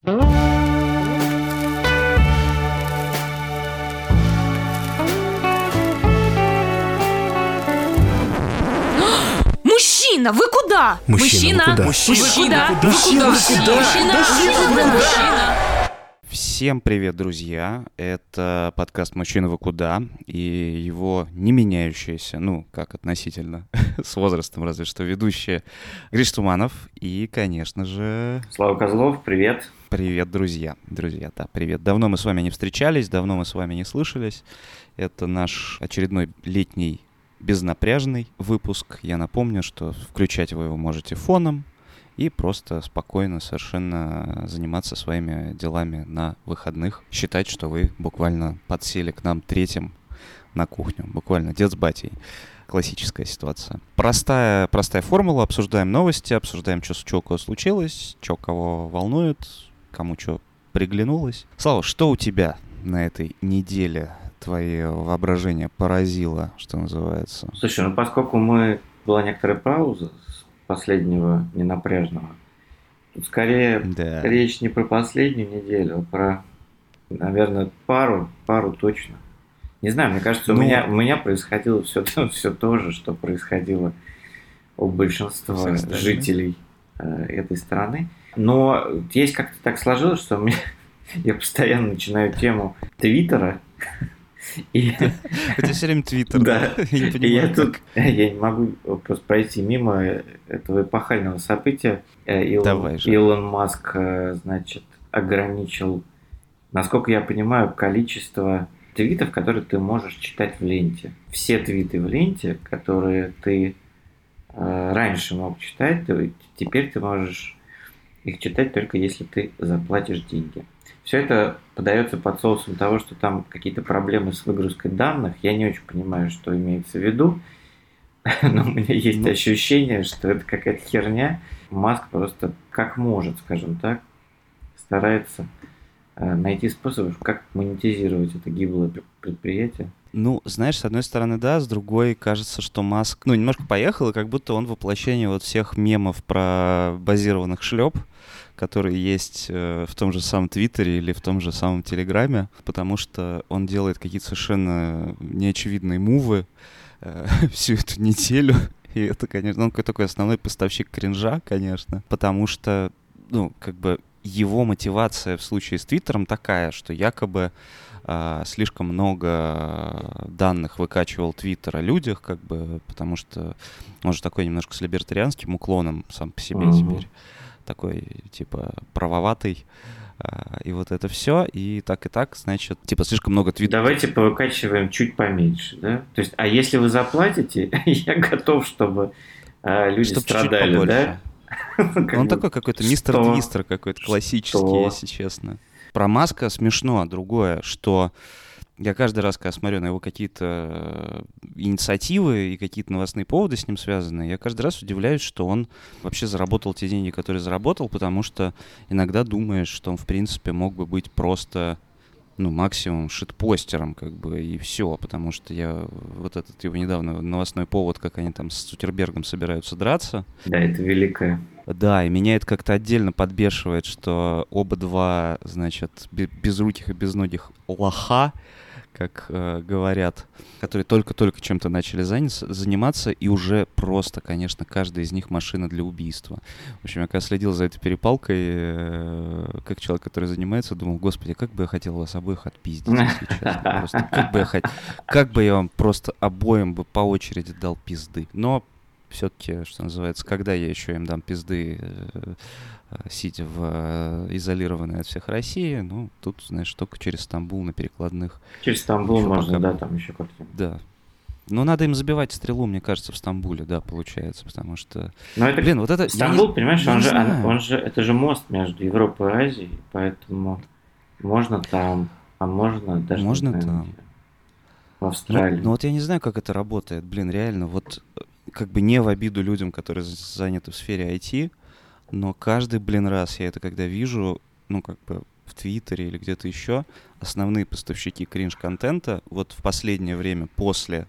Мужчина, вы куда? Мужчина, вы куда? Мужчина, вы куда? Вы Мужчина, куда? вы куда? Мужчина, Мужчина, вы куда? Всем привет, друзья! Это подкаст «Мужчина, вы куда?» и его не меняющиеся, ну, как относительно, с возрастом разве что, ведущие Гриш Туманов и, конечно же, Слава Козлов, привет. привет, друзья. Друзья, да, привет. Давно мы с вами не встречались, давно мы с вами не слышались. Это наш очередной летний безнапряжный выпуск. Я напомню, что включать вы его можете фоном, и просто спокойно совершенно заниматься своими делами на выходных. Считать, что вы буквально подсели к нам третьим на кухню. Буквально дед с батей. Классическая ситуация. Простая, простая формула. Обсуждаем новости, обсуждаем, что у кого случилось, что кого волнует, кому что приглянулось. Слава, что у тебя на этой неделе твое воображение поразило, что называется? Слушай, ну поскольку мы была некоторая пауза с последнего ненапряжного, тут скорее Да. речь не про последнюю неделю, а про, наверное, пару, пару точно. Не знаю, мне кажется, у, Ну- меня, у меня происходило все, все то же, что происходило у большинства жителей э, этой страны. Но есть как-то так сложилось, что у меня, я постоянно начинаю тему Твиттера, и Это все время Твиттер. Да. Я не понимаю, я тут я не могу просто пройти мимо этого эпохального события. Э, Илон, Давай же. Илон Маск, э, значит, ограничил, насколько я понимаю, количество твитов, которые ты можешь читать в ленте. Все твиты в ленте, которые ты э, раньше мог читать, теперь ты можешь их читать только если ты заплатишь деньги. Все это подается под соусом того, что там какие-то проблемы с выгрузкой данных. Я не очень понимаю, что имеется в виду, но у меня есть Ну. ощущение, что это какая-то херня. Маск просто как может, скажем так, старается э, найти способы, как монетизировать это гиблое пр- предприятие. Ну, знаешь, с одной стороны, да, с другой кажется, что Маск, ну, немножко поехал, и как будто он воплощение вот всех мемов про базированных шлеп, которые есть э, в том же самом Твиттере или в том же самом Телеграме, потому что он делает какие-то совершенно неочевидные мувы э, всю эту неделю. И это, конечно, он такой основной поставщик кринжа, конечно, потому что, ну, как бы его мотивация в случае с Твиттером такая, что якобы а, слишком много данных выкачивал Твиттер о людях, как бы, потому что он же такой немножко с либертарианским уклоном сам по себе Мгм. теперь. Такой, типа, правоватый. А, И вот это все, и так и так, значит, типа, слишком много твиттеров. Давайте повыкачиваем чуть поменьше, да? То есть, а если вы заплатите, я готов, чтобы э, люди Чтоб чуть-чуть страдали, побольше. да? Как Он такой какой-то мистер? Твистер какой-то классический, если честно. Про Маска смешно, другое, что я каждый раз, когда смотрю на его какие-то э, инициативы и какие-то новостные поводы с ним связанные, я каждый раз удивляюсь, что он вообще заработал те деньги, которые заработал, потому что иногда думаешь, что он, в принципе, мог бы быть просто ну, максимум шитпостером, как бы, и все, потому что я вот этот его недавно новостной повод, как они там с Цукербергом собираются драться, Да, это великое. да, и меня это как-то отдельно подбешивает, что оба два, значит, бе- безруких и безногих лоха, как э, говорят, которые только-только чем-то начали заниматься, и уже просто, конечно, каждая из них машина для убийства. В общем, я когда следил за этой перепалкой, э, как человек, который занимается, думал, господи, как бы я хотел вас обоих отпиздить, хот- как бы я вам просто обоим бы по очереди дал пизды. Но все-таки, что называется, когда я еще им дам пизды, э, э, сидя в э, изолированной от всех России, ну, тут, знаешь, только через Стамбул на перекладных. Через Стамбул Ещё можно, пока- да, там еще как-то. Да. Но надо им забивать стрелу, мне кажется, в Стамбуле, да, получается, потому что... Но это Блин, вот это... я не- Стамбул, понимаешь, я он же, он, он же, это же мост между Европой и Азией, поэтому можно там, а можно даже Можно там. в Ну, Австралии. ну вот я не знаю, как это работает, блин, реально, вот как бы не в обиду людям, которые заняты в сфере IT, но каждый, блин, раз я это когда вижу, ну, как бы в Твиттере или где-то еще, основные поставщики кринж-контента вот в последнее время после,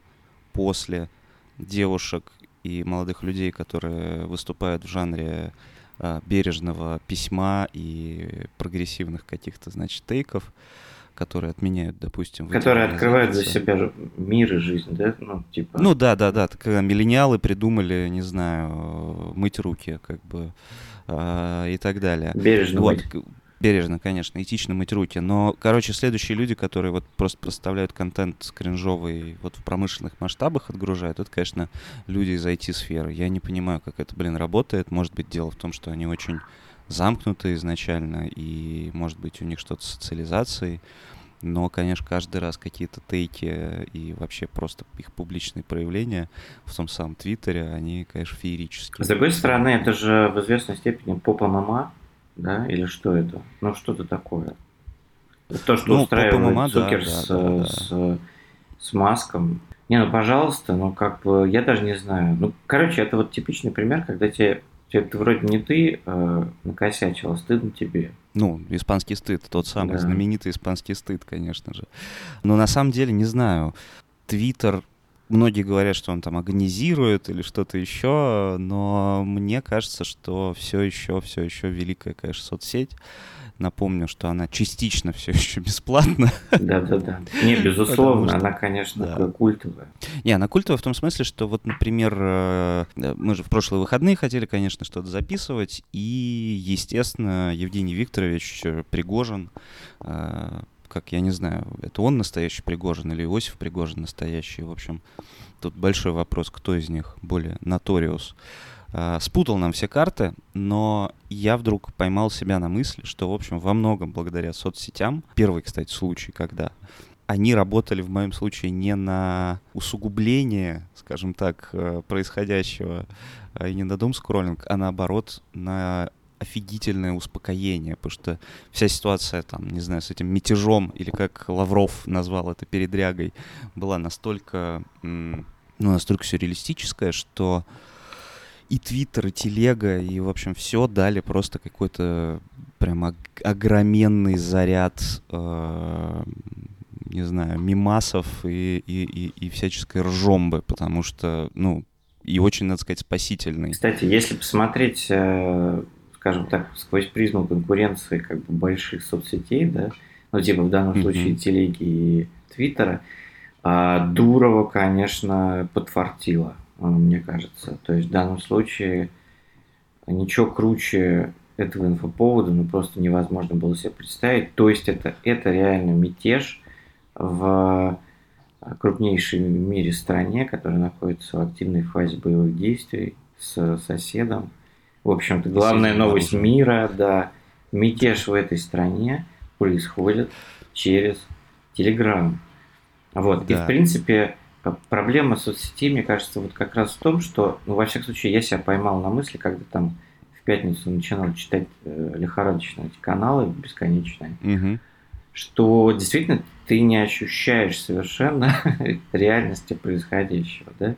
после девушек и молодых людей, которые выступают в жанре а, бережного письма и прогрессивных каких-то, значит, тейков, которые отменяют, допустим... Которые открывают за себя мир и жизнь, да? Ну, типа... Ну да, да, да. Когда миллениалы придумали, не знаю, мыть руки, как бы, э, и так далее. Бережно вот. Бережно, конечно, этично мыть руки. Но, короче, следующие люди, которые вот просто поставляют контент кринжовый вот в промышленных масштабах отгружают, это, конечно, люди из IT-сферы. Я не понимаю, как это, блин, работает. Может быть, дело в том, что они очень замкнуты изначально, и, может быть, у них что-то с социализацией. Но, конечно, каждый раз какие-то тейки и вообще просто их публичные проявления в том самом Твиттере, они, конечно, феерические. С другой стороны, это же в известной степени попа мама, да, или что это? Ну, что-то такое. То, что ну, устраивает ММА, Цукер да, с, да, да, с, с Маском. Не, ну, пожалуйста, ну, как бы, я даже не знаю. Ну, короче, это вот типичный пример, когда тебе, тебе вроде не ты э, накосячил, а стыдно тебе. Ну, испанский стыд, тот самый да. знаменитый испанский стыд, конечно же. Но на самом деле, не знаю, Твиттер многие говорят, что он там агонизирует или что-то еще, но мне кажется, что все еще, все еще великая, конечно, соцсеть. Напомню, что она частично все еще бесплатна. Да-да-да. Не, безусловно, что... она, конечно, да. культовая. Не, она культовая в том смысле, что вот, например, э, мы же в прошлые выходные хотели, конечно, что-то записывать, и, естественно, Евгений Викторович Пригожин э, как, я не знаю, это он настоящий Пригожин или Иосиф Пригожин настоящий. В общем, тут большой вопрос, кто из них более наториус. А, спутал нам все карты, но я вдруг поймал себя на мысли, что, в общем, во многом благодаря соцсетям, первый, кстати, случай, когда они работали в моем случае не на усугубление, скажем так, э, происходящего, а и не на дом скроллинг, а наоборот на офигительное успокоение, потому что вся ситуация там, не знаю, с этим мятежом, или как Лавров назвал это передрягой, была настолько, ну, настолько сюрреалистическая, что и Твиттер, и Телега, и, в общем, все дали просто какой-то прям огроменный заряд, э, не знаю, мимасов и, и, и, и всяческой ржомбы, потому что, ну, и очень, надо сказать, спасительный. Кстати, если посмотреть э, скажем так, сквозь призму конкуренции как бы больших соцсетей, да, ну, типа в данном mm-hmm. случае телеги и твиттера, а Дурова, конечно, подфартила, мне кажется. То есть в данном случае ничего круче этого инфоповода ну, просто невозможно было себе представить. То есть это, это реально мятеж в крупнейшей в мире стране, которая находится в активной фазе боевых действий с соседом, в общем-то, главная новость мира, да, мятеж в этой стране происходит через Телеграм. Вот, да. и в принципе проблема соцсетей, мне кажется, вот как раз в том, что, ну, во всяком случае, я себя поймал на мысли, когда там в пятницу начинал читать э, лихорадочно эти каналы бесконечные, угу. что действительно ты не ощущаешь совершенно реальности происходящего, да?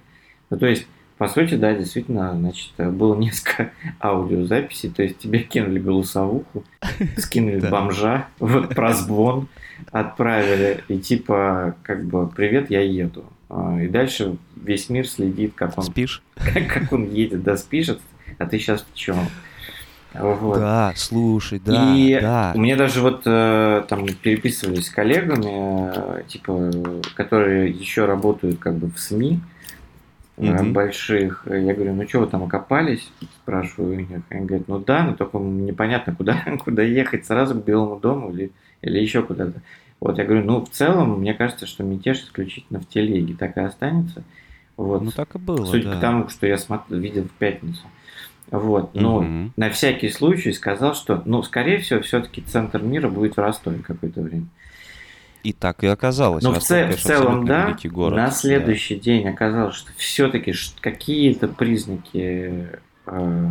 Ну, то есть по сути, да, действительно, значит, было несколько аудиозаписей, то есть тебе кинули голосовуху, скинули бомжа, вот просбон, отправили, и типа, как бы, привет, я еду. А, и дальше весь мир следит, как он... Спишь? Как, как он едет, да, спишет, а ты сейчас в чем? Вот. Да, слушай, да, и да. У меня даже вот э, там переписывались с коллегами, э, типа, которые еще работают как бы в СМИ, mm-hmm. больших. Я говорю, ну что вы там окопались? Спрашиваю у них. Они говорят, ну да, но только непонятно, куда, куда ехать, сразу к Белому дому или, или еще куда-то. Вот, я говорю, ну в целом, мне кажется, что мятеж исключительно в телеге так и останется. Вот. Ну так и было, Судя да. по тому, что я смотрел, видел в пятницу. Вот, но угу. на всякий случай сказал, что, ну, скорее всего, все-таки центр мира будет в Ростове какое-то время. И так и оказалось. Но в, цел, в целом, да, город. на следующий да. день оказалось, что все-таки какие-то признаки э,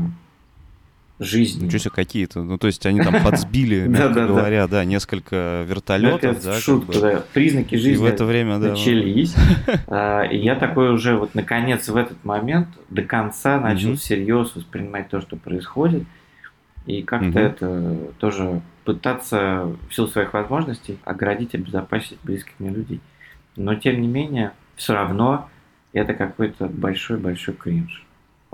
жизни. Ничего себе, какие-то. Ну, то есть они там подсбили, мягко говоря, да, несколько вертолетов. да, шутку, да. Признаки жизни в это время, начались. А, и я такой уже вот наконец в этот момент до конца начал всерьез воспринимать то, что происходит. И как-то это тоже пытаться в силу своих возможностей оградить, обезопасить близких мне людей. Но тем не менее, все равно это какой-то большой-большой кринж.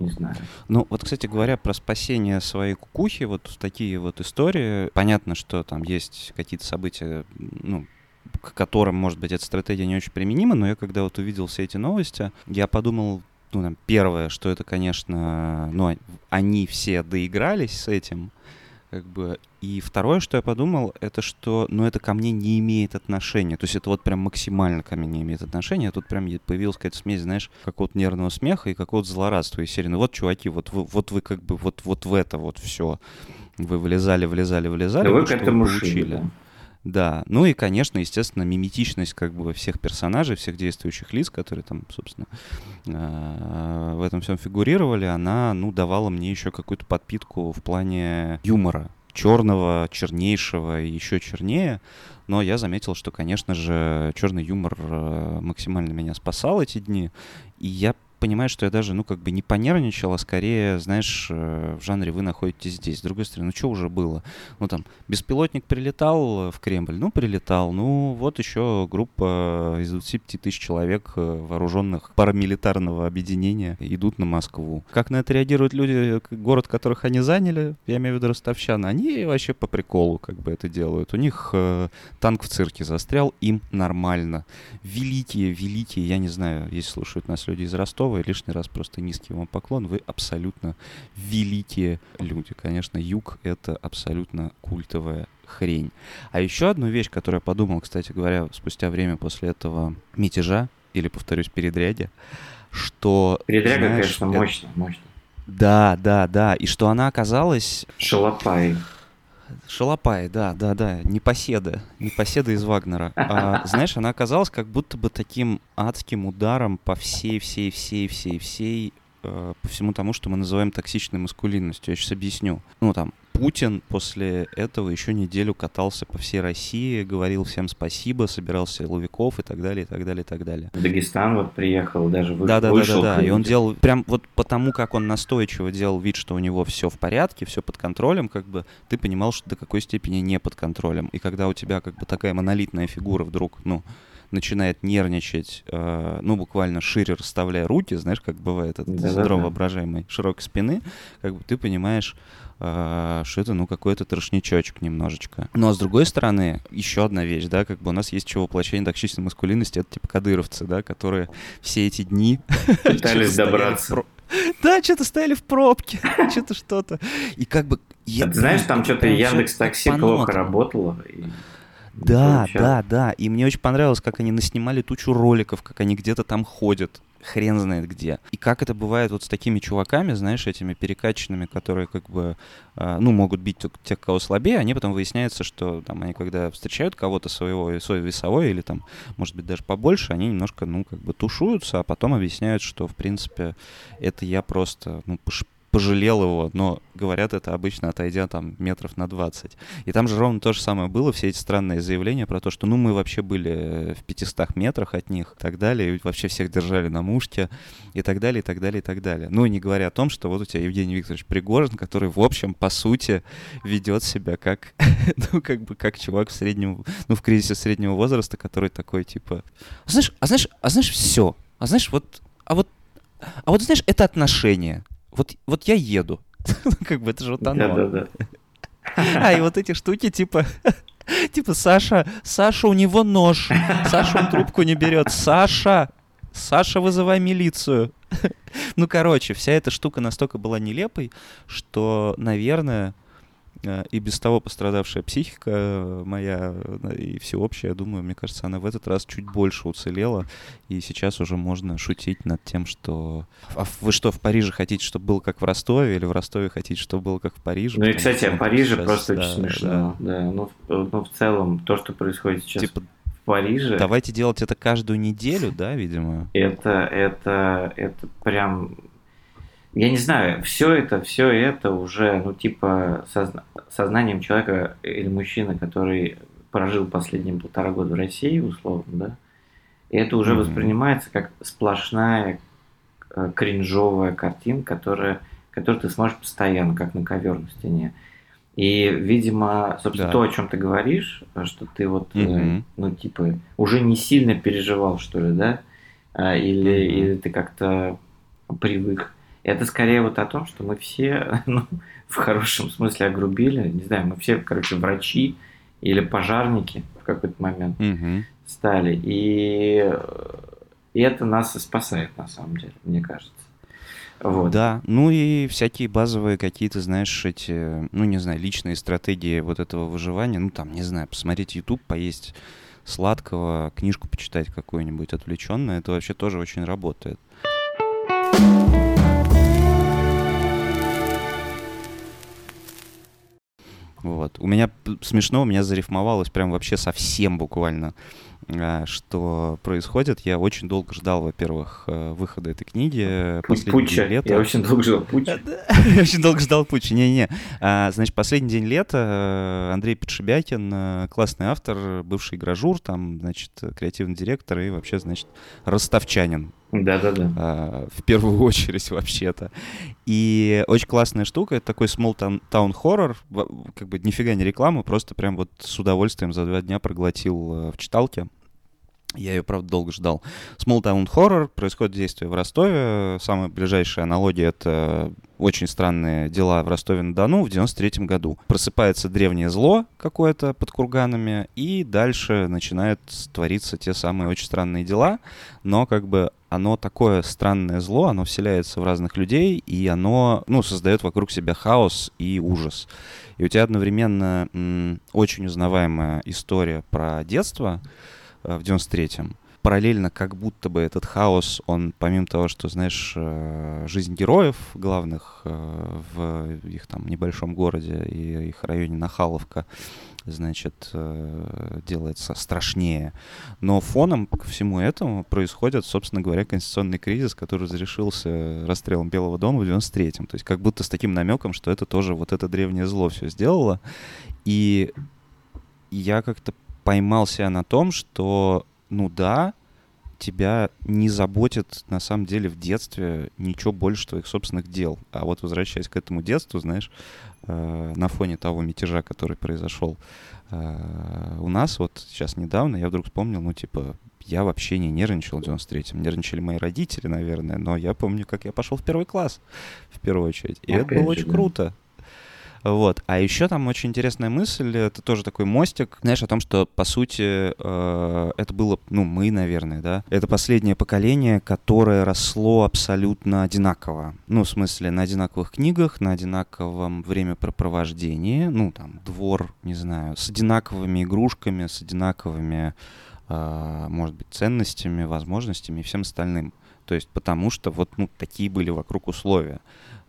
Не знаю. Ну, вот, кстати говоря, про спасение своей кукухи, вот такие вот истории. Понятно, что там есть какие-то события, ну, к которым, может быть, эта стратегия не очень применима, но я когда вот увидел все эти новости, я подумал, ну, там, первое, что это, конечно, ну, они все доигрались с этим, как бы. И второе, что я подумал, это что, ну, это ко мне не имеет отношения. То есть это вот прям максимально ко мне не имеет отношения. А тут прям появилась какая-то смесь, знаешь, какого-то нервного смеха и какого-то злорадства из серии. Ну вот, чуваки, вот вы, вот вы как бы вот, вот в это вот все. Вы вылезали, вылезали, вылезали. Да вы к этому вы получили. да. Да, ну и, конечно, естественно, миметичность как бы всех персонажей, всех действующих лиц, которые там, собственно, э, в этом всем фигурировали, она, ну, давала мне еще какую-то подпитку в плане юмора черного, чернейшего и еще чернее. Но я заметил, что, конечно же, черный юмор э, максимально меня спасал эти дни. И я понимаю, что я даже, ну, как бы не понервничал, а скорее, знаешь, э, в жанре вы находитесь здесь. С другой стороны, ну, что уже было? Ну, там, беспилотник прилетал в Кремль, ну, прилетал. Ну, вот еще группа из 25 тысяч человек, э, вооруженных парамилитарного объединения, идут на Москву. Как на это реагируют люди, город которых они заняли, я имею в виду ростовчан, они вообще по приколу как бы это делают. У них э, танк в цирке застрял, им нормально. Великие, великие, я не знаю, если слушают нас люди из Ростова, и лишний раз просто низкий вам поклон, вы абсолютно великие люди. Конечно, юг — это абсолютно культовая хрень. А еще одну вещь, которую я подумал, кстати говоря, спустя время после этого мятежа, или, повторюсь, передряги, что... Передряга, знаешь, конечно, э, мощно, мощно. Да, да, да. И что она оказалась Шалопай. Шалопай, да, да, да, непоседа, непоседа из Вагнера. А, знаешь, она оказалась как будто бы таким адским ударом по всей, всей, всей, всей, всей, э, по всему тому, что мы называем токсичной маскулинностью. Я сейчас объясню. Ну, там, Путин после этого еще неделю катался по всей России, говорил всем спасибо, собирал силовиков и так далее, и так далее, и так далее. В Дагестан вот приехал, даже вы- Да, да, да, вышел. да, да. И он делал прям вот потому, как он настойчиво делал вид, что у него все в порядке, все под контролем, как бы ты понимал, что до какой степени не под контролем. И когда у тебя как бы такая монолитная фигура вдруг, ну, начинает нервничать, э, ну, буквально шире расставляя руки, знаешь, как бывает этот Да-да-да. синдром воображаемой широкой спины, как бы ты понимаешь, э, что это, ну, какой-то трошничочек немножечко. Но, с другой стороны, еще одна вещь, да, как бы у нас есть еще воплощение токсичной маскулинности, это типа кадыровцы, да, которые все эти дни Пытались добраться. Да, что-то стояли в пробке, что-то что-то. И как бы... я А ты знаешь, там что-то Яндекс Такси плохо работало. и Да, получалось. да, да. И мне очень понравилось, как они наснимали тучу роликов, как они где-то там ходят. Хрен знает где. И как это бывает вот с такими чуваками, знаешь, этими перекачанными, которые как бы, э, ну, могут бить тех, кого слабее, они потом выясняется, что там они когда встречают кого-то своего, свой весовой или там, может быть, даже побольше, они немножко, ну, как бы тушуются, а потом объясняют, что, в принципе, это я просто, ну, пош- пожалел его, но говорят это обычно отойдя там метров на 20. И там же ровно то же самое было, все эти странные заявления про то, что ну мы вообще были э, в 500 метрах от них и так далее, и вообще всех держали на мушке и так далее, и так далее, и так далее. Ну и не говоря о том, что вот у тебя Евгений Викторович Пригожин, который в общем, по сути, ведет себя как, ну как бы как чувак в среднем, ну в кризисе среднего возраста, который такой типа, «А знаешь, а знаешь, а знаешь все, а знаешь вот, а вот, а вот знаешь, это отношения. Вот, вот я еду. Как бы это же вот оно. Да-да-да. А, и вот эти штуки, типа, типа, Саша, Саша, у него нож. Саша, он трубку не берет. Саша, Саша, вызывай милицию. Ну, короче, вся эта штука настолько была нелепой, что, наверное, и без того пострадавшая психика э, моя э, и всеобщая, я думаю, мне кажется, она в этот раз чуть больше уцелела, и сейчас уже можно шутить над тем, что... А вы что, в Париже хотите, чтобы было как в Ростове, или в Ростове хотите, чтобы было как в Париже? Ну и, кстати, о Париже сейчас, просто да, очень смешно. Да. Ну, в, ну, в целом, то, что происходит сейчас Типа, в Париже, давайте делать это каждую неделю, да, видимо? это, это, это прям... Я не знаю, все это, все это уже, ну, типа, созна- сознанием человека или мужчины, который прожил последние полтора года в России, условно, да, и это уже Мгм. воспринимается как сплошная э, кринжовая картинка, которая, которую ты смотришь постоянно, как на ковер на стене. И, видимо, собственно, Да. то, о чем ты говоришь, что ты вот, э, Мгм. ну, типа, уже не сильно переживал, что ли, да? А, Или, Мгм. или ты как-то привык. Это скорее вот о том, что мы все, ну, в хорошем смысле огрубили. Не знаю, мы все, короче, врачи или пожарники в какой-то момент Мгм. стали. И, и это нас и спасает, на самом деле, мне кажется. Вот. Да, ну и всякие базовые какие-то, знаешь, эти, ну не знаю, личные стратегии вот этого выживания, ну там, не знаю, посмотреть YouTube, поесть сладкого, книжку почитать какую-нибудь отвлеченную, это вообще тоже очень работает. Вот. У меня смешно, у меня зарифмовалось прям вообще совсем буквально, а, что происходит. Я очень долго ждал, во-первых, э, выхода этой книги. э, последний день лета. Я очень долго жил Путча. Я очень долго ждал Путча. Не-не. А, Значит, последний день лета э, Андрей Подшибякин, э, классный автор, бывший гражур, там, значит, креативный директор и вообще, значит, ростовчанин Да-да-да. а, в первую очередь вообще-то. И очень классная штука, это такой small town, town horror, как бы нифига не реклама, просто прям вот с удовольствием за два дня проглотил э, в читалке. Я ее, правда, долго ждал. Small Town Horror. Происходит действие в Ростове. Самая ближайшая аналогия — это очень странные дела в Ростове-на-Дону в 93 году. Просыпается древнее зло какое-то под курганами, и дальше начинают твориться те самые очень странные дела, но как бы оно такое странное зло, оно вселяется в разных людей, и оно, ну, создает вокруг себя хаос и ужас. И у тебя одновременно м, очень узнаваемая история про детство э, в 93-м. Параллельно как будто бы этот хаос, он помимо того, что, знаешь, э, жизнь героев главных э, в их там небольшом городе и их районе Нахаловка, значит, э, делается страшнее. Но фоном ко всему этому происходит, собственно говоря, конституционный кризис, который разрешился расстрелом Белого дома в 93-м. То есть как будто с таким намеком, что это тоже вот это древнее зло все сделало. И я как-то поймал себя на том, что, ну да, тебя не заботит на самом деле в детстве ничего больше твоих собственных дел. А вот возвращаясь к этому детству, знаешь, э, на фоне того мятежа, который произошел э, у нас, вот сейчас недавно, я вдруг вспомнил, ну, типа, я вообще не нервничал в 93-м. Нервничали мои родители, наверное, но я помню, как я пошел в первый класс, в первую очередь. И это Опять было же, очень да. круто. Вот. А еще там очень интересная мысль, это тоже такой мостик, знаешь, о том, что, по сути, э, это было, ну, мы, наверное, да, это последнее поколение, которое росло абсолютно одинаково. Ну, в смысле, на одинаковых книгах, на одинаковом времяпрепровождении, ну, там, двор, не знаю, с одинаковыми игрушками, с одинаковыми, э, может быть, ценностями, возможностями и всем остальным. То есть потому что вот ну, такие были вокруг условия.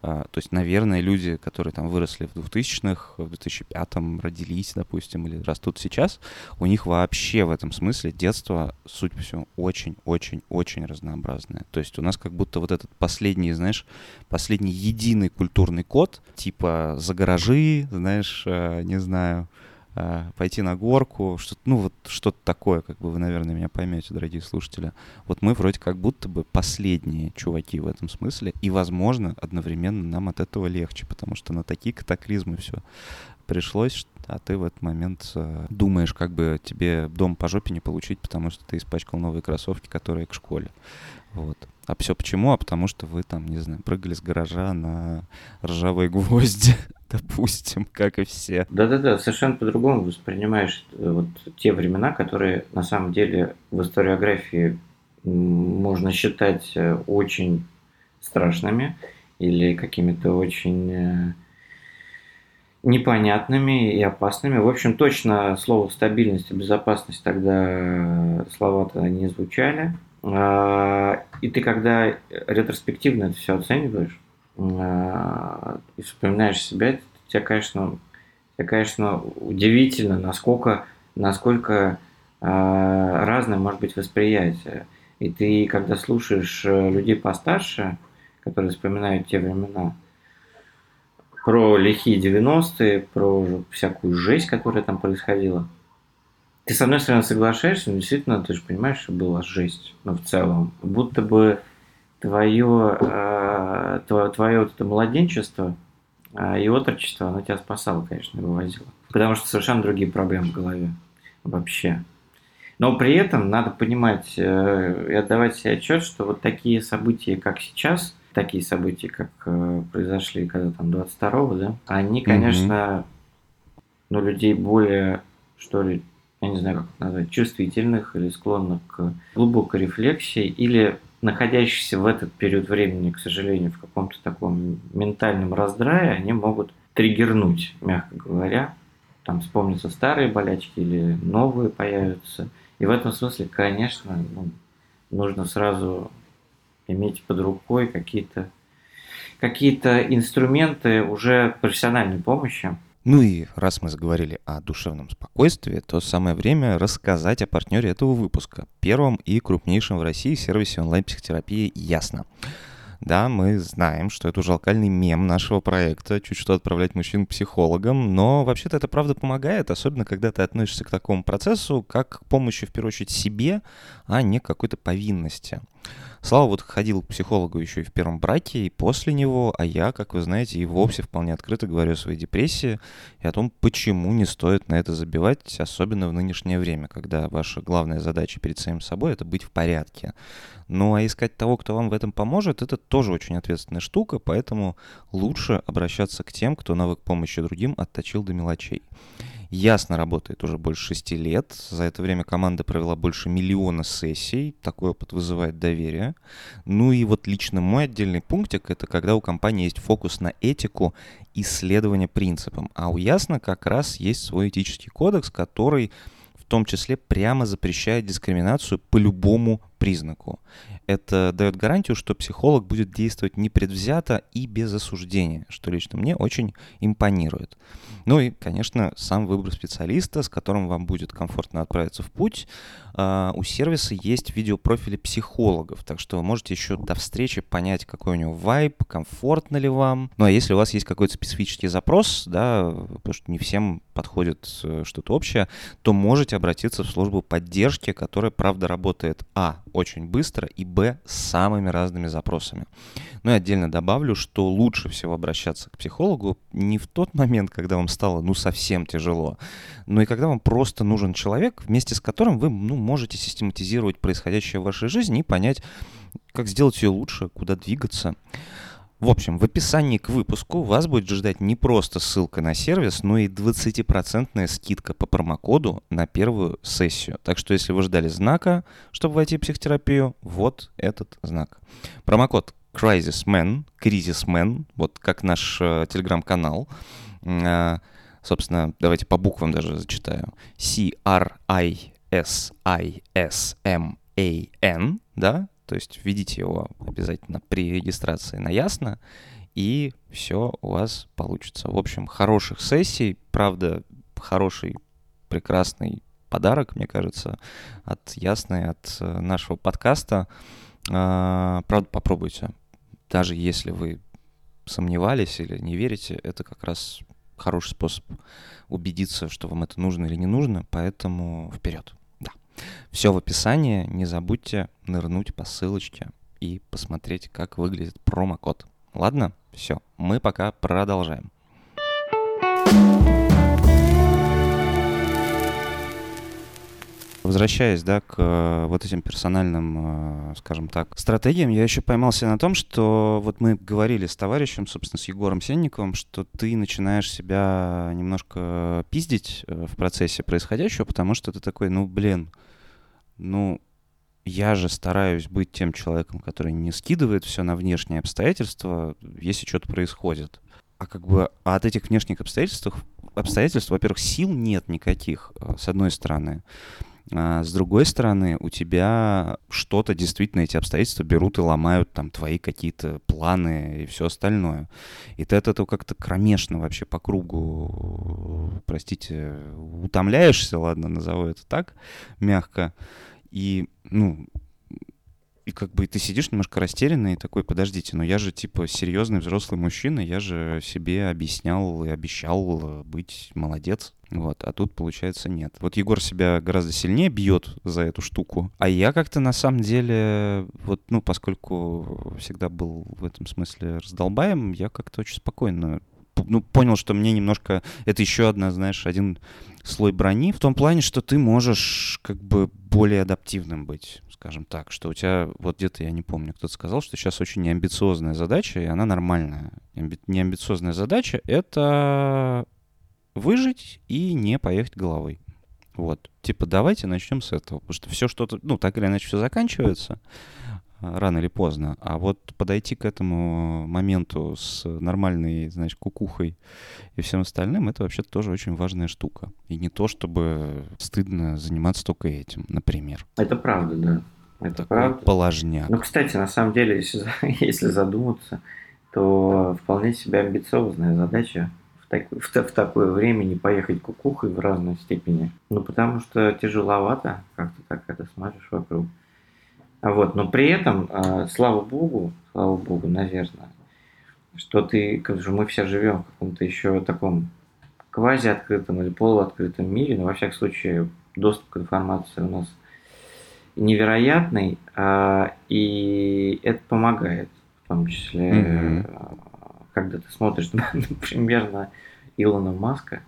А, то есть, наверное, люди, которые там выросли в 2000-х, в 2005-м родились, допустим, или растут сейчас, у них вообще в этом смысле детство, суть по всему, очень-очень-очень разнообразное. То есть у нас как будто вот этот последний, знаешь, последний единый культурный код, типа за гаражи, знаешь, э, не знаю, пойти на горку, что ну вот что-то такое, как бы вы, наверное, меня поймете, дорогие слушатели. Вот мы вроде как будто бы последние чуваки в этом смысле, и, возможно, одновременно нам от этого легче, потому что на такие катаклизмы все пришлось, а ты в этот момент э, думаешь, как бы тебе дом по жопе не получить, потому что ты испачкал новые кроссовки, которые к школе. Вот. А все почему? А потому что вы там, не знаю, прыгали с гаража на ржавые гвозди, допустим, как и все. Да-да-да, совершенно по-другому воспринимаешь э, вот те времена, которые на самом деле в историографии можно считать э, очень страшными или какими-то очень э, непонятными и опасными. В общем, точно слово стабильность и безопасность тогда слова-то не звучали. А, И ты когда ретроспективно это все оцениваешь и вспоминаешь себя, тебя, конечно, тебе, конечно, удивительно, насколько, насколько а, разное может быть восприятие. И ты, когда слушаешь э, людей постарше, которые вспоминают те времена, про лихие 90-е, про всякую жесть, которая там происходила, ты, с одной стороны, соглашаешься, но действительно, ты же понимаешь, что была жесть, ну, в целом. Будто бы твое, э, твое, твое вот это младенчество э, и отрочество, оно тебя спасало, конечно, вывозило. Потому что совершенно другие проблемы в голове. Вообще. Но при этом надо понимать э, и отдавать себе отчет, что вот такие события, как сейчас, такие события, как э, произошли когда там 22-го, да, они, конечно, mm-hmm. ну, людей более, что ли, я не знаю, как это назвать, чувствительных или склонных к глубокой рефлексии, или находящихся в этот период времени, к сожалению, в каком-то таком ментальном раздрае, они могут триггернуть, мягко говоря. Там вспомнятся старые болячки или новые появятся. И в этом смысле, конечно, ну, нужно сразу иметь под рукой какие-то какие-то инструменты уже профессиональной помощи, ну и раз мы заговорили о душевном спокойствии, то самое время рассказать о партнере этого выпуска, первом и крупнейшем в России сервисе онлайн-психотерапии «Ясно». Да, мы знаем, что это уже локальный мем нашего проекта, чуть что отправлять мужчин к психологам, но вообще-то это правда помогает, особенно когда ты относишься к такому процессу, как к помощи в первую очередь себе, а не какой-то повинности. Слава вот ходил к психологу еще и в первом браке, и после него, а я, как вы знаете, и вовсе вполне открыто говорю о своей депрессии и о том, почему не стоит на это забивать, особенно в нынешнее время, когда ваша главная задача перед самим собой — это быть в порядке. Ну а искать того, кто вам в этом поможет, это тоже очень ответственная штука, поэтому лучше обращаться к тем, кто навык помощи другим отточил до мелочей. Ясно работает уже больше шести лет. За это время команда провела больше миллиона сессий. Такой опыт вызывает доверие. Ну и вот лично мой отдельный пунктик — это когда у компании есть фокус на этику и следование принципам. А у Ясно как раз есть свой этический кодекс, который в том числе прямо запрещает дискриминацию по любому признаку. Это дает гарантию, что психолог будет действовать непредвзято и без осуждения, что лично мне очень импонирует. Ну и, конечно, сам выбор специалиста, с которым вам будет комфортно отправиться в путь. А, у сервиса есть видеопрофили психологов, так что вы можете еще до встречи понять, какой у него вайб, комфортно ли вам. Ну а если у вас есть какой-то специфический запрос, да, потому что не всем подходит э, что-то общее, то можете обратиться в службу поддержки, которая, правда, работает, а, очень быстро, и б, с самыми разными запросами. Ну и отдельно добавлю, что лучше всего обращаться к психологу не в тот момент, когда вам стало, ну, совсем тяжело, но и когда вам просто нужен человек, вместе с которым вы, ну, можете систематизировать происходящее в вашей жизни и понять, как сделать ее лучше, куда двигаться. В общем, в описании к выпуску вас будет ждать не просто ссылка на сервис, но и 20% скидка по промокоду на первую сессию. Так что если вы ждали знака, чтобы войти в психотерапию, вот этот знак. Промокод CrisisMan, CrisisMan, вот как наш э, телеграм-канал. Э, собственно, давайте по буквам даже зачитаю. C-R-I-S-I-S-M-A-N, да, то есть введите его обязательно при регистрации на Ясно, и все у вас получится. В общем, хороших сессий, правда, хороший, прекрасный подарок, мне кажется, от Ясной, от э, нашего подкаста. А, правда, попробуйте. Даже если вы сомневались или не верите, это как раз хороший способ убедиться, что вам это нужно или не нужно, поэтому вперед. Все в описании. Не забудьте нырнуть по ссылочке и посмотреть, как выглядит промокод. Ладно? Все. Мы пока продолжаем. Возвращаясь, да, к э, вот этим персональным, э, скажем так, стратегиям, я еще поймался на том, что вот мы говорили с товарищем, собственно, с Егором Сенниковым, что ты начинаешь себя немножко пиздить э, в процессе происходящего, потому что ты такой, ну, блин, ну, я же стараюсь быть тем человеком, который не скидывает все на внешние обстоятельства, если что-то происходит. А как бы а от этих внешних обстоятельств, обстоятельств, во-первых, сил нет никаких, э, с одной стороны. А с другой стороны, у тебя что-то действительно эти обстоятельства берут и ломают там твои какие-то планы и все остальное. И ты от этого как-то кромешно вообще по кругу, простите, утомляешься, ладно, назову это так, мягко. И, ну, и как бы ты сидишь немножко растерянный и такой, подождите, но я же типа серьезный взрослый мужчина, я же себе объяснял и обещал быть молодец. Вот, а тут, получается, нет. Вот Егор себя гораздо сильнее бьет за эту штуку, а я как-то на самом деле, вот, ну, поскольку всегда был в этом смысле раздолбаем, я как-то очень спокойно ну, понял, что мне немножко... Это еще одна, знаешь, один слой брони в том плане, что ты можешь как бы более адаптивным быть, скажем так, что у тебя, вот где-то, я не помню, кто-то сказал, что сейчас очень неамбициозная задача, и она нормальная. Амби- неамбициозная задача — это выжить и не поехать головой. Вот. Типа, давайте начнем с этого. Потому что все что-то, ну, так или иначе, все заканчивается рано или поздно. А вот подойти к этому моменту с нормальной, значит, кукухой и всем остальным, это вообще-то тоже очень важная штука. И не то, чтобы стыдно заниматься только этим, например. Это правда, да. Это Такой правда. положняк. Ну, кстати, на самом деле, если, если задуматься, то вполне себе амбициозная задача в, так- в в такое время не поехать кукухой в разной степени. Ну, потому что тяжеловато, как-то так это смотришь вокруг. Вот, но при этом, а, слава богу, слава богу, наверное, что ты, как же мы все живем в каком-то еще таком квази-открытом или полуоткрытом мире, но во всяком случае доступ к информации у нас невероятный, а, и это помогает, в том числе, а, когда ты смотришь, например, на Илона Маска,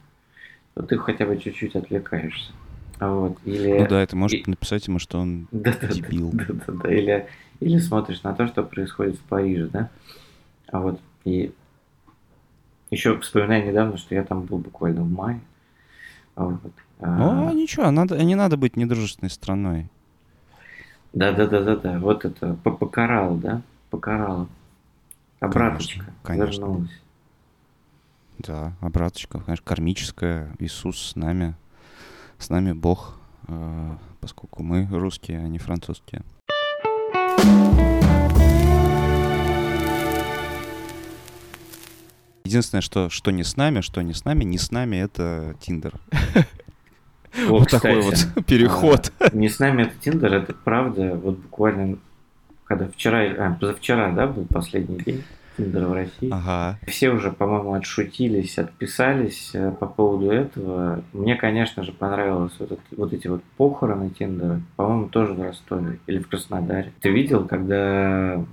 то ты хотя бы чуть-чуть отвлекаешься. А Вот. Или... Ну да, это может и- написать ему, что он да, да, да, дебил. да, да, да. Или, или смотришь на то, что происходит в Париже, да? А вот и еще вспоминаю недавно, что я там был буквально в мае. А Вот. Ну, А, ничего, надо, не надо быть недружественной страной. Да, да, да, да, да. Вот это по- покарал, да? Покарал. Обраточка конечно. вернулась. Да, обраточка, конечно, кармическая. Иисус с нами. С нами Бог, э, поскольку мы русские, а не французские. Единственное, что, что не с нами, что не с нами, не с нами, это Тиндер. Вот такой вот переход. а, Не с нами это Тиндер, это правда. Вот буквально, когда вчера, а, позавчера, да, был последний день Тиндера в России. Ага. Все уже, по-моему, отшутились, отписались э, по поводу этого. Мне, конечно же, понравилось вот, это- вот эти вот похороны Тиндера. По-моему, тоже в Ростове или в Краснодаре. Ты видел, когда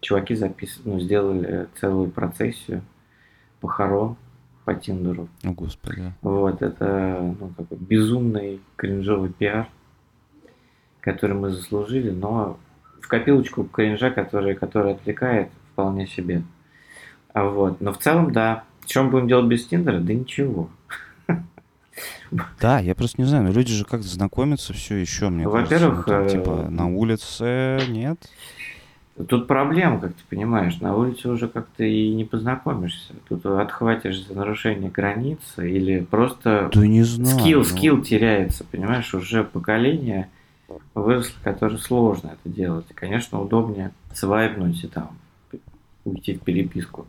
чуваки запис... ну, сделали целую процессию похорон по Тиндеру? О, господи. Вот, это ну, такой безумный кринжовый пиар, который мы заслужили, но в копилочку кринжа, который, который отвлекает, вполне себе. А вот, но в целом, да. Мы будем делать без Тиндера? Да ничего. Да, я просто не знаю, но люди же как-то знакомятся все еще, мне Во-первых, кажется. Ну, там, э, типа, на улице нет. Тут проблема, как ты понимаешь, на улице уже как-то и не познакомишься. Тут отхватишь за нарушение границы или просто Да не знаю. скилл, ну. скилл теряется, понимаешь, уже поколение выросло, которое сложно это делать. И, конечно, удобнее свайпнуть и там уйти в переписку.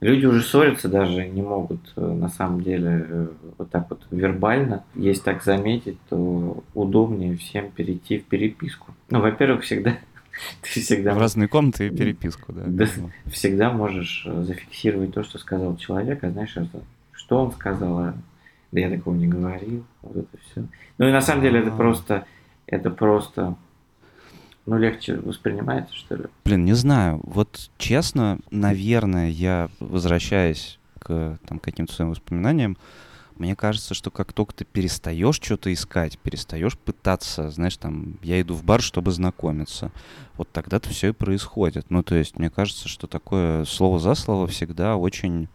Люди уже ссориться даже не могут, э, на самом деле, э, вот так вот вербально. Если так заметить, то удобнее всем перейти в переписку. Ну, во-первых, всегда ты всегда В разные комнаты и переписку, да. Да. Всегда можешь э, зафиксировать то, что сказал человек, а знаешь, что, что он сказал, а да я такого не говорил, вот это все. Ну и на самом деле это А. просто, это просто, ну легче воспринимается, что ли. Блин, не знаю. Вот честно, наверное, я, возвращаясь к там, каким-то своим воспоминаниям, мне кажется, что как только ты перестаешь что-то искать, перестаешь пытаться, знаешь, там, я иду в бар, чтобы знакомиться, вот тогда-то все и происходит. Ну, то есть, мне кажется, что такое слово за слово всегда очень,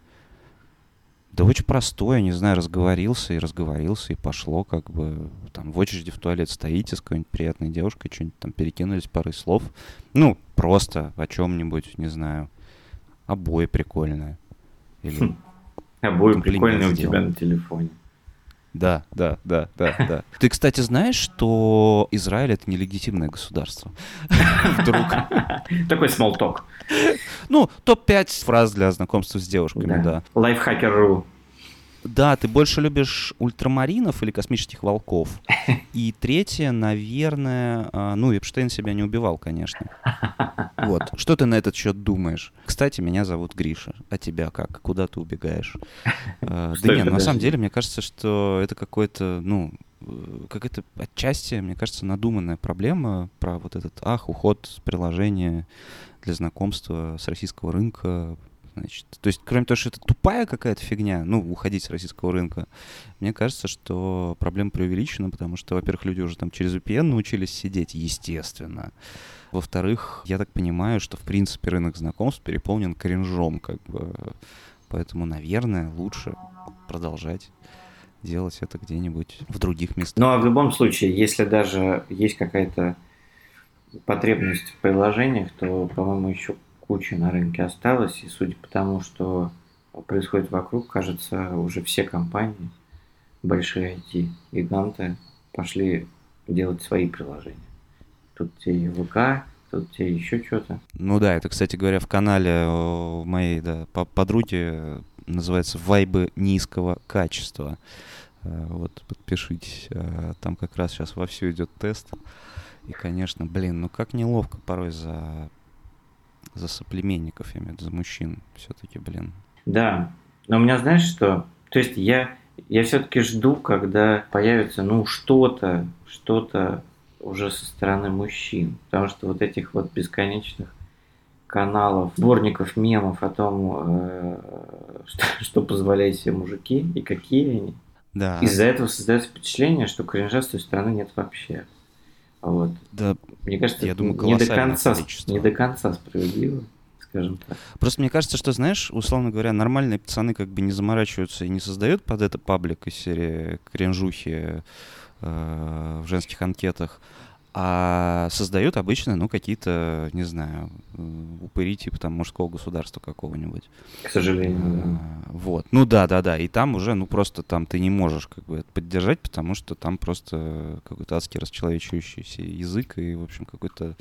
да очень простое, не знаю, разговорился и разговорился, и пошло, как бы, там, в очереди в туалет стоите с какой-нибудь приятной девушкой, что-нибудь там перекинулись парой слов, ну, просто о чем-нибудь, не знаю, обои прикольные. Или Хм. Обои прикольные у тебя на телефоне. Да, да, да, да, да. Ты, кстати, знаешь, что Израиль это нелегитимное государство? Вдруг. Такой смолток. Ну, топ-5 фраз для знакомства с девушками, да. Лайфхакер.ру. Да, ты больше любишь ультрамаринов или космических волков? И третье, наверное, а, ну, Эпштейн себя не убивал, конечно. Вот. Что ты на этот счет думаешь? Кстати, меня зовут Гриша. А тебя как? Куда ты убегаешь? А, Да нет, это на самом деле, мне кажется, что это какой-то, ну, э, какая-то отчасти, мне кажется, надуманная проблема про вот этот, ах, уход приложения для знакомства с российского рынка Значит, то есть, кроме того, что это тупая какая-то фигня, ну, уходить с российского рынка, мне кажется, что проблема преувеличена, потому что, во-первых, люди уже там через VPN научились сидеть, естественно. Во-вторых, я так понимаю, что, в принципе, рынок знакомств переполнен кринжом, как бы. Поэтому, наверное, лучше продолжать делать это где-нибудь в других местах. Ну, а в любом случае, если даже есть какая-то потребность в приложениях, то, по-моему, еще куча на рынке осталось. И судя по тому, что происходит вокруг, кажется, уже все компании, большие IT-гиганты, пошли делать свои приложения. Тут те и ВК, тут те еще что-то. Ну да, это, кстати говоря, в канале моей да, подруги называется «Вайбы низкого качества». Э, вот, подпишитесь. Э, там как раз сейчас вовсю идет тест. И, конечно, блин, ну как неловко порой за, за соплеменников, я имею в виду, за мужчин все-таки, блин. Да, но у меня, знаешь что? То есть я, я все-таки жду, когда появится, ну, что-то, что-то уже со стороны мужчин. Потому что вот этих вот бесконечных каналов, сборников мемов о том, э, что, что позволяют себе мужики и какие они. Да. Из-за этого создается впечатление, что кринжа с той стороны нет вообще. Вот. Да, мне кажется, я думаю, не до конца, не до конца справедливо, скажем так. Просто мне кажется, что, знаешь, условно говоря, нормальные пацаны как бы не заморачиваются и не создают под это паблик из серии кринжухи э, в женских анкетах а создают обычно, ну, какие-то, не знаю, упыри типа там мужского государства какого-нибудь. К сожалению, да. А, вот. Ну да, да, да. И там уже, ну, просто там ты не можешь как бы поддержать, потому что там просто какой-то адский расчеловечивающийся язык и, в общем, какой-то...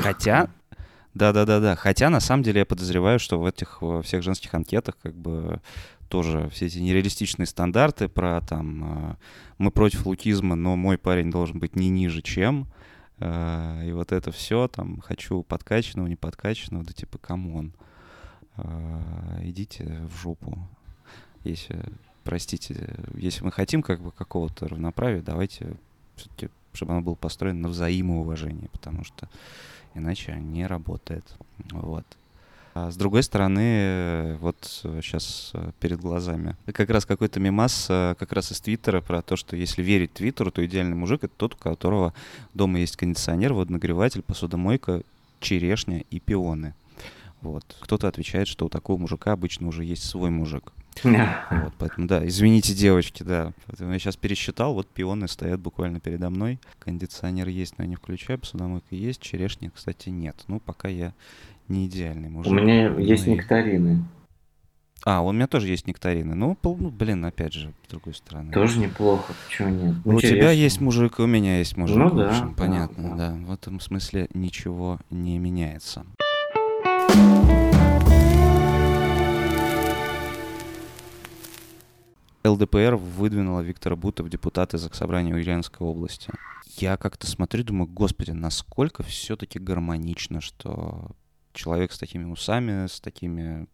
Хотя, да, да, да, да. Хотя на самом деле я подозреваю, что в этих всех женских анкетах как бы тоже все эти нереалистичные стандарты про там э, мы против лукизма, но мой парень должен быть не ниже, чем. Э, и вот это все, там, хочу подкачанного, не подкачанного, да типа, come on. Э, идите в жопу. Если, простите, если мы хотим как бы какого-то равноправия, давайте все-таки, чтобы оно было построено на взаимоуважении, потому что иначе не работает. Вот. А с другой стороны, вот сейчас э, перед глазами как раз какой-то мимас э, как раз из Твиттера про то, что если верить Твиттеру, то идеальный мужик — это тот, у которого дома есть кондиционер, водонагреватель, посудомойка, черешня и пионы. Вот. Кто-то отвечает, что у такого мужика обычно уже есть свой мужик. Вот, поэтому, да, извините, девочки, да. Поэтому я сейчас пересчитал, вот пионы стоят буквально передо мной. Кондиционер есть, но я не включаю, посудомойка есть, черешни, кстати, нет. Ну, пока я не идеальный мужик. У меня есть и... нектарины. А, у меня тоже есть нектарины. Ну, ну, блин, опять же, с другой стороны. Тоже неплохо, почему нет? Ну, у тебя есть мужик, у меня есть мужик. Ну да. Общем, понятно, да, да. В этом смысле ничего не меняется. ЛДПР выдвинула Виктора Бута в депутаты Заксобрания Ульяновской области. Я как-то смотрю, думаю, господи, насколько все-таки гармонично, что человек с такими усами, с, такими,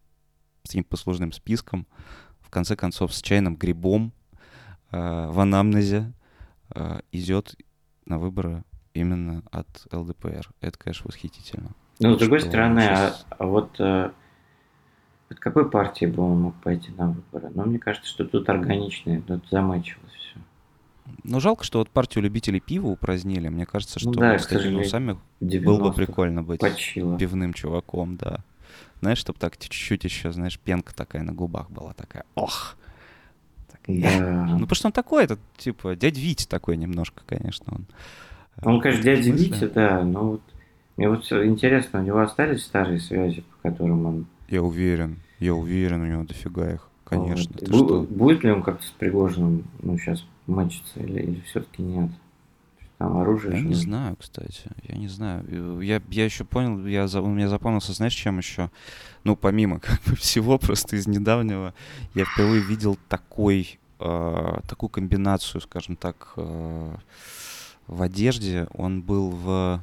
с таким послужным списком, в конце концов, с чайным грибом э, в анамнезе э, идет на выборы именно от ЛДПР. Это, конечно, восхитительно. Ну, с другой стороны, сейчас... а, а вот э, от какой партии бы он мог пойти на выборы? Ну, мне кажется, что тут органично, тут замачивалось все. Ну, жалко, что вот партию любителей пива упразднили. Мне кажется, ну что ну, да, с такими усами было бы прикольно быть почило. пивным чуваком, да. Знаешь, чтобы так чуть-чуть еще, знаешь, пенка такая на губах была такая. Ох! Да. Ну, потому что он такой, это, типа, дядь Витя такой немножко, конечно. Он, он конечно, дядя Витя, да, но вот мне вот интересно, у него остались старые связи, по которым он... Я уверен, я уверен, у него дофига их, конечно. Вот. Бу- будет ли он как-то с Пригожиным, ну, сейчас мочится или, или все-таки нет? Там оружие. Я же... не знаю, кстати. Я не знаю. Я, я еще понял, я, у меня запомнился, знаешь, чем еще? Ну, помимо как бы всего, просто из недавнего, я впервые видел такой, э, такую комбинацию, скажем так, э, в одежде. Он был в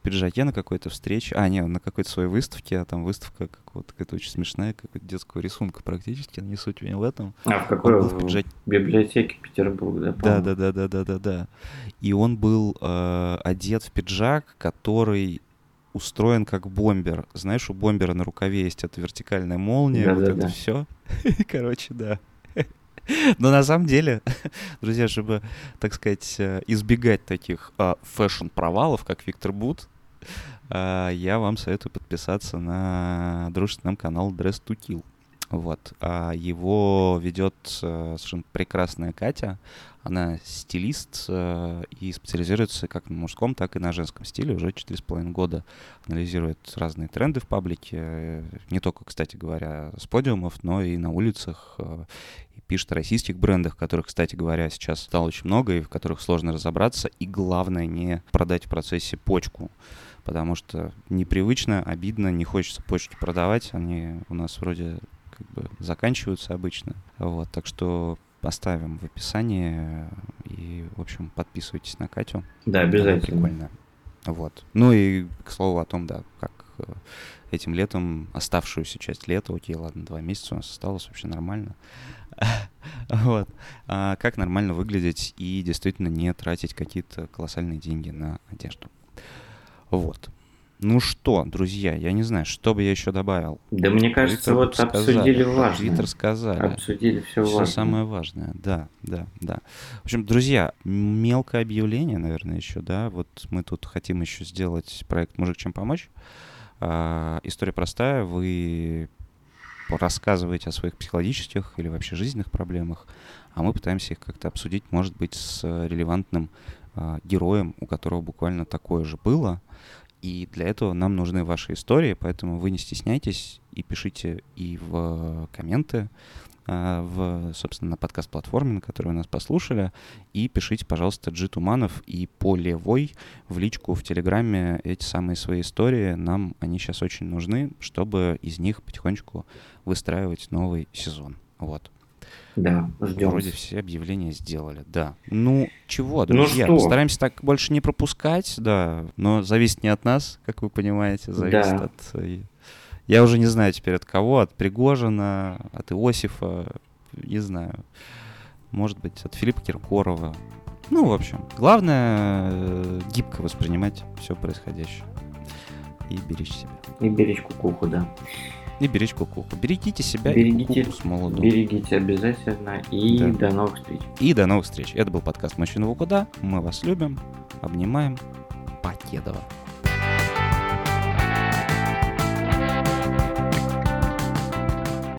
пиджаке на какой-то встрече. А, нет, на какой-то своей выставке, а там выставка какого-то, какая-то очень смешная, какого-то детского рисунка практически, не суть меня в этом. А, в какой? в пиджаке. библиотеке Петербурга, да? Да, да, да, да, да, да, да. И он был э, одет в пиджак, который устроен как бомбер. Знаешь, у бомбера на рукаве есть эта вертикальная молния, Да, вот да, это да. все. Короче, да. Но на самом деле, друзья, чтобы, так сказать, э, избегать таких а, фэшн-провалов, как Виктор Бут, а, я вам советую подписаться на дружественный канал Dress to Kill. Вот. А его ведет э, совершенно прекрасная Катя. Она стилист э, и специализируется как на мужском, так и на женском стиле. Уже 4,5 года анализирует разные тренды в паблике. Не только, кстати говоря, с подиумов, но и на улицах. э, И пишет о российских брендах, которых, кстати говоря, сейчас стало очень много, и в которых сложно разобраться. И главное, не продать в процессе почку потому что непривычно, обидно, не хочется почки продавать, они у нас вроде как бы заканчиваются обычно. Вот, так что оставим в описании и, в общем, подписывайтесь на Катю. Да, обязательно. Прикольная. Вот. Ну и к слову о том, да, как э, этим летом, оставшуюся часть лета, окей, ладно, два месяца у нас осталось, вообще нормально. Вот. А как нормально выглядеть и действительно не тратить какие-то колоссальные деньги на одежду. Вот. Ну что, друзья, я не знаю, что бы я еще добавил. Да мне кажется, Твиттер вот сказали, обсудили важное. Твиттер сказали. Обсудили все Все важное. самое важное, да, да, да. В общем, друзья, мелкое объявление, наверное, еще, да. Вот мы тут хотим еще сделать проект «Мужик, чем помочь». А, история простая, вы рассказываете о своих психологических или вообще жизненных проблемах, а мы пытаемся их как-то обсудить, может быть, с релевантным а, героем, у которого буквально такое же было. И для этого нам нужны ваши истории, поэтому вы не стесняйтесь и пишите и в комменты, а, в, собственно, на подкаст-платформе, на которой вы нас послушали, и пишите, пожалуйста, Джи Туманов и Полевой в личку в Телеграме эти самые свои истории. Нам они сейчас очень нужны, чтобы из них потихонечку выстраивать новый сезон. Вот. Да, ждем. Вроде все объявления сделали, да. Ну, чего, Ну друзья, что? постараемся так больше не пропускать, да, но зависит не от нас, как вы понимаете, зависит Да. от... э, Я уже не знаю теперь от кого, от Пригожина, от Иосифа, не знаю, может быть, от Филиппа Киркорова. Ну, в общем, главное э, гибко воспринимать все происходящее и беречь себя. И беречь кукуху, да. И беречь кукуху. Берегите себя Берегите- и кукуху с молоду. Берегите обязательно. И Да. до новых встреч. И до новых встреч. Это был подкаст «Мужчина в куда». Мы вас любим, обнимаем. Покедово.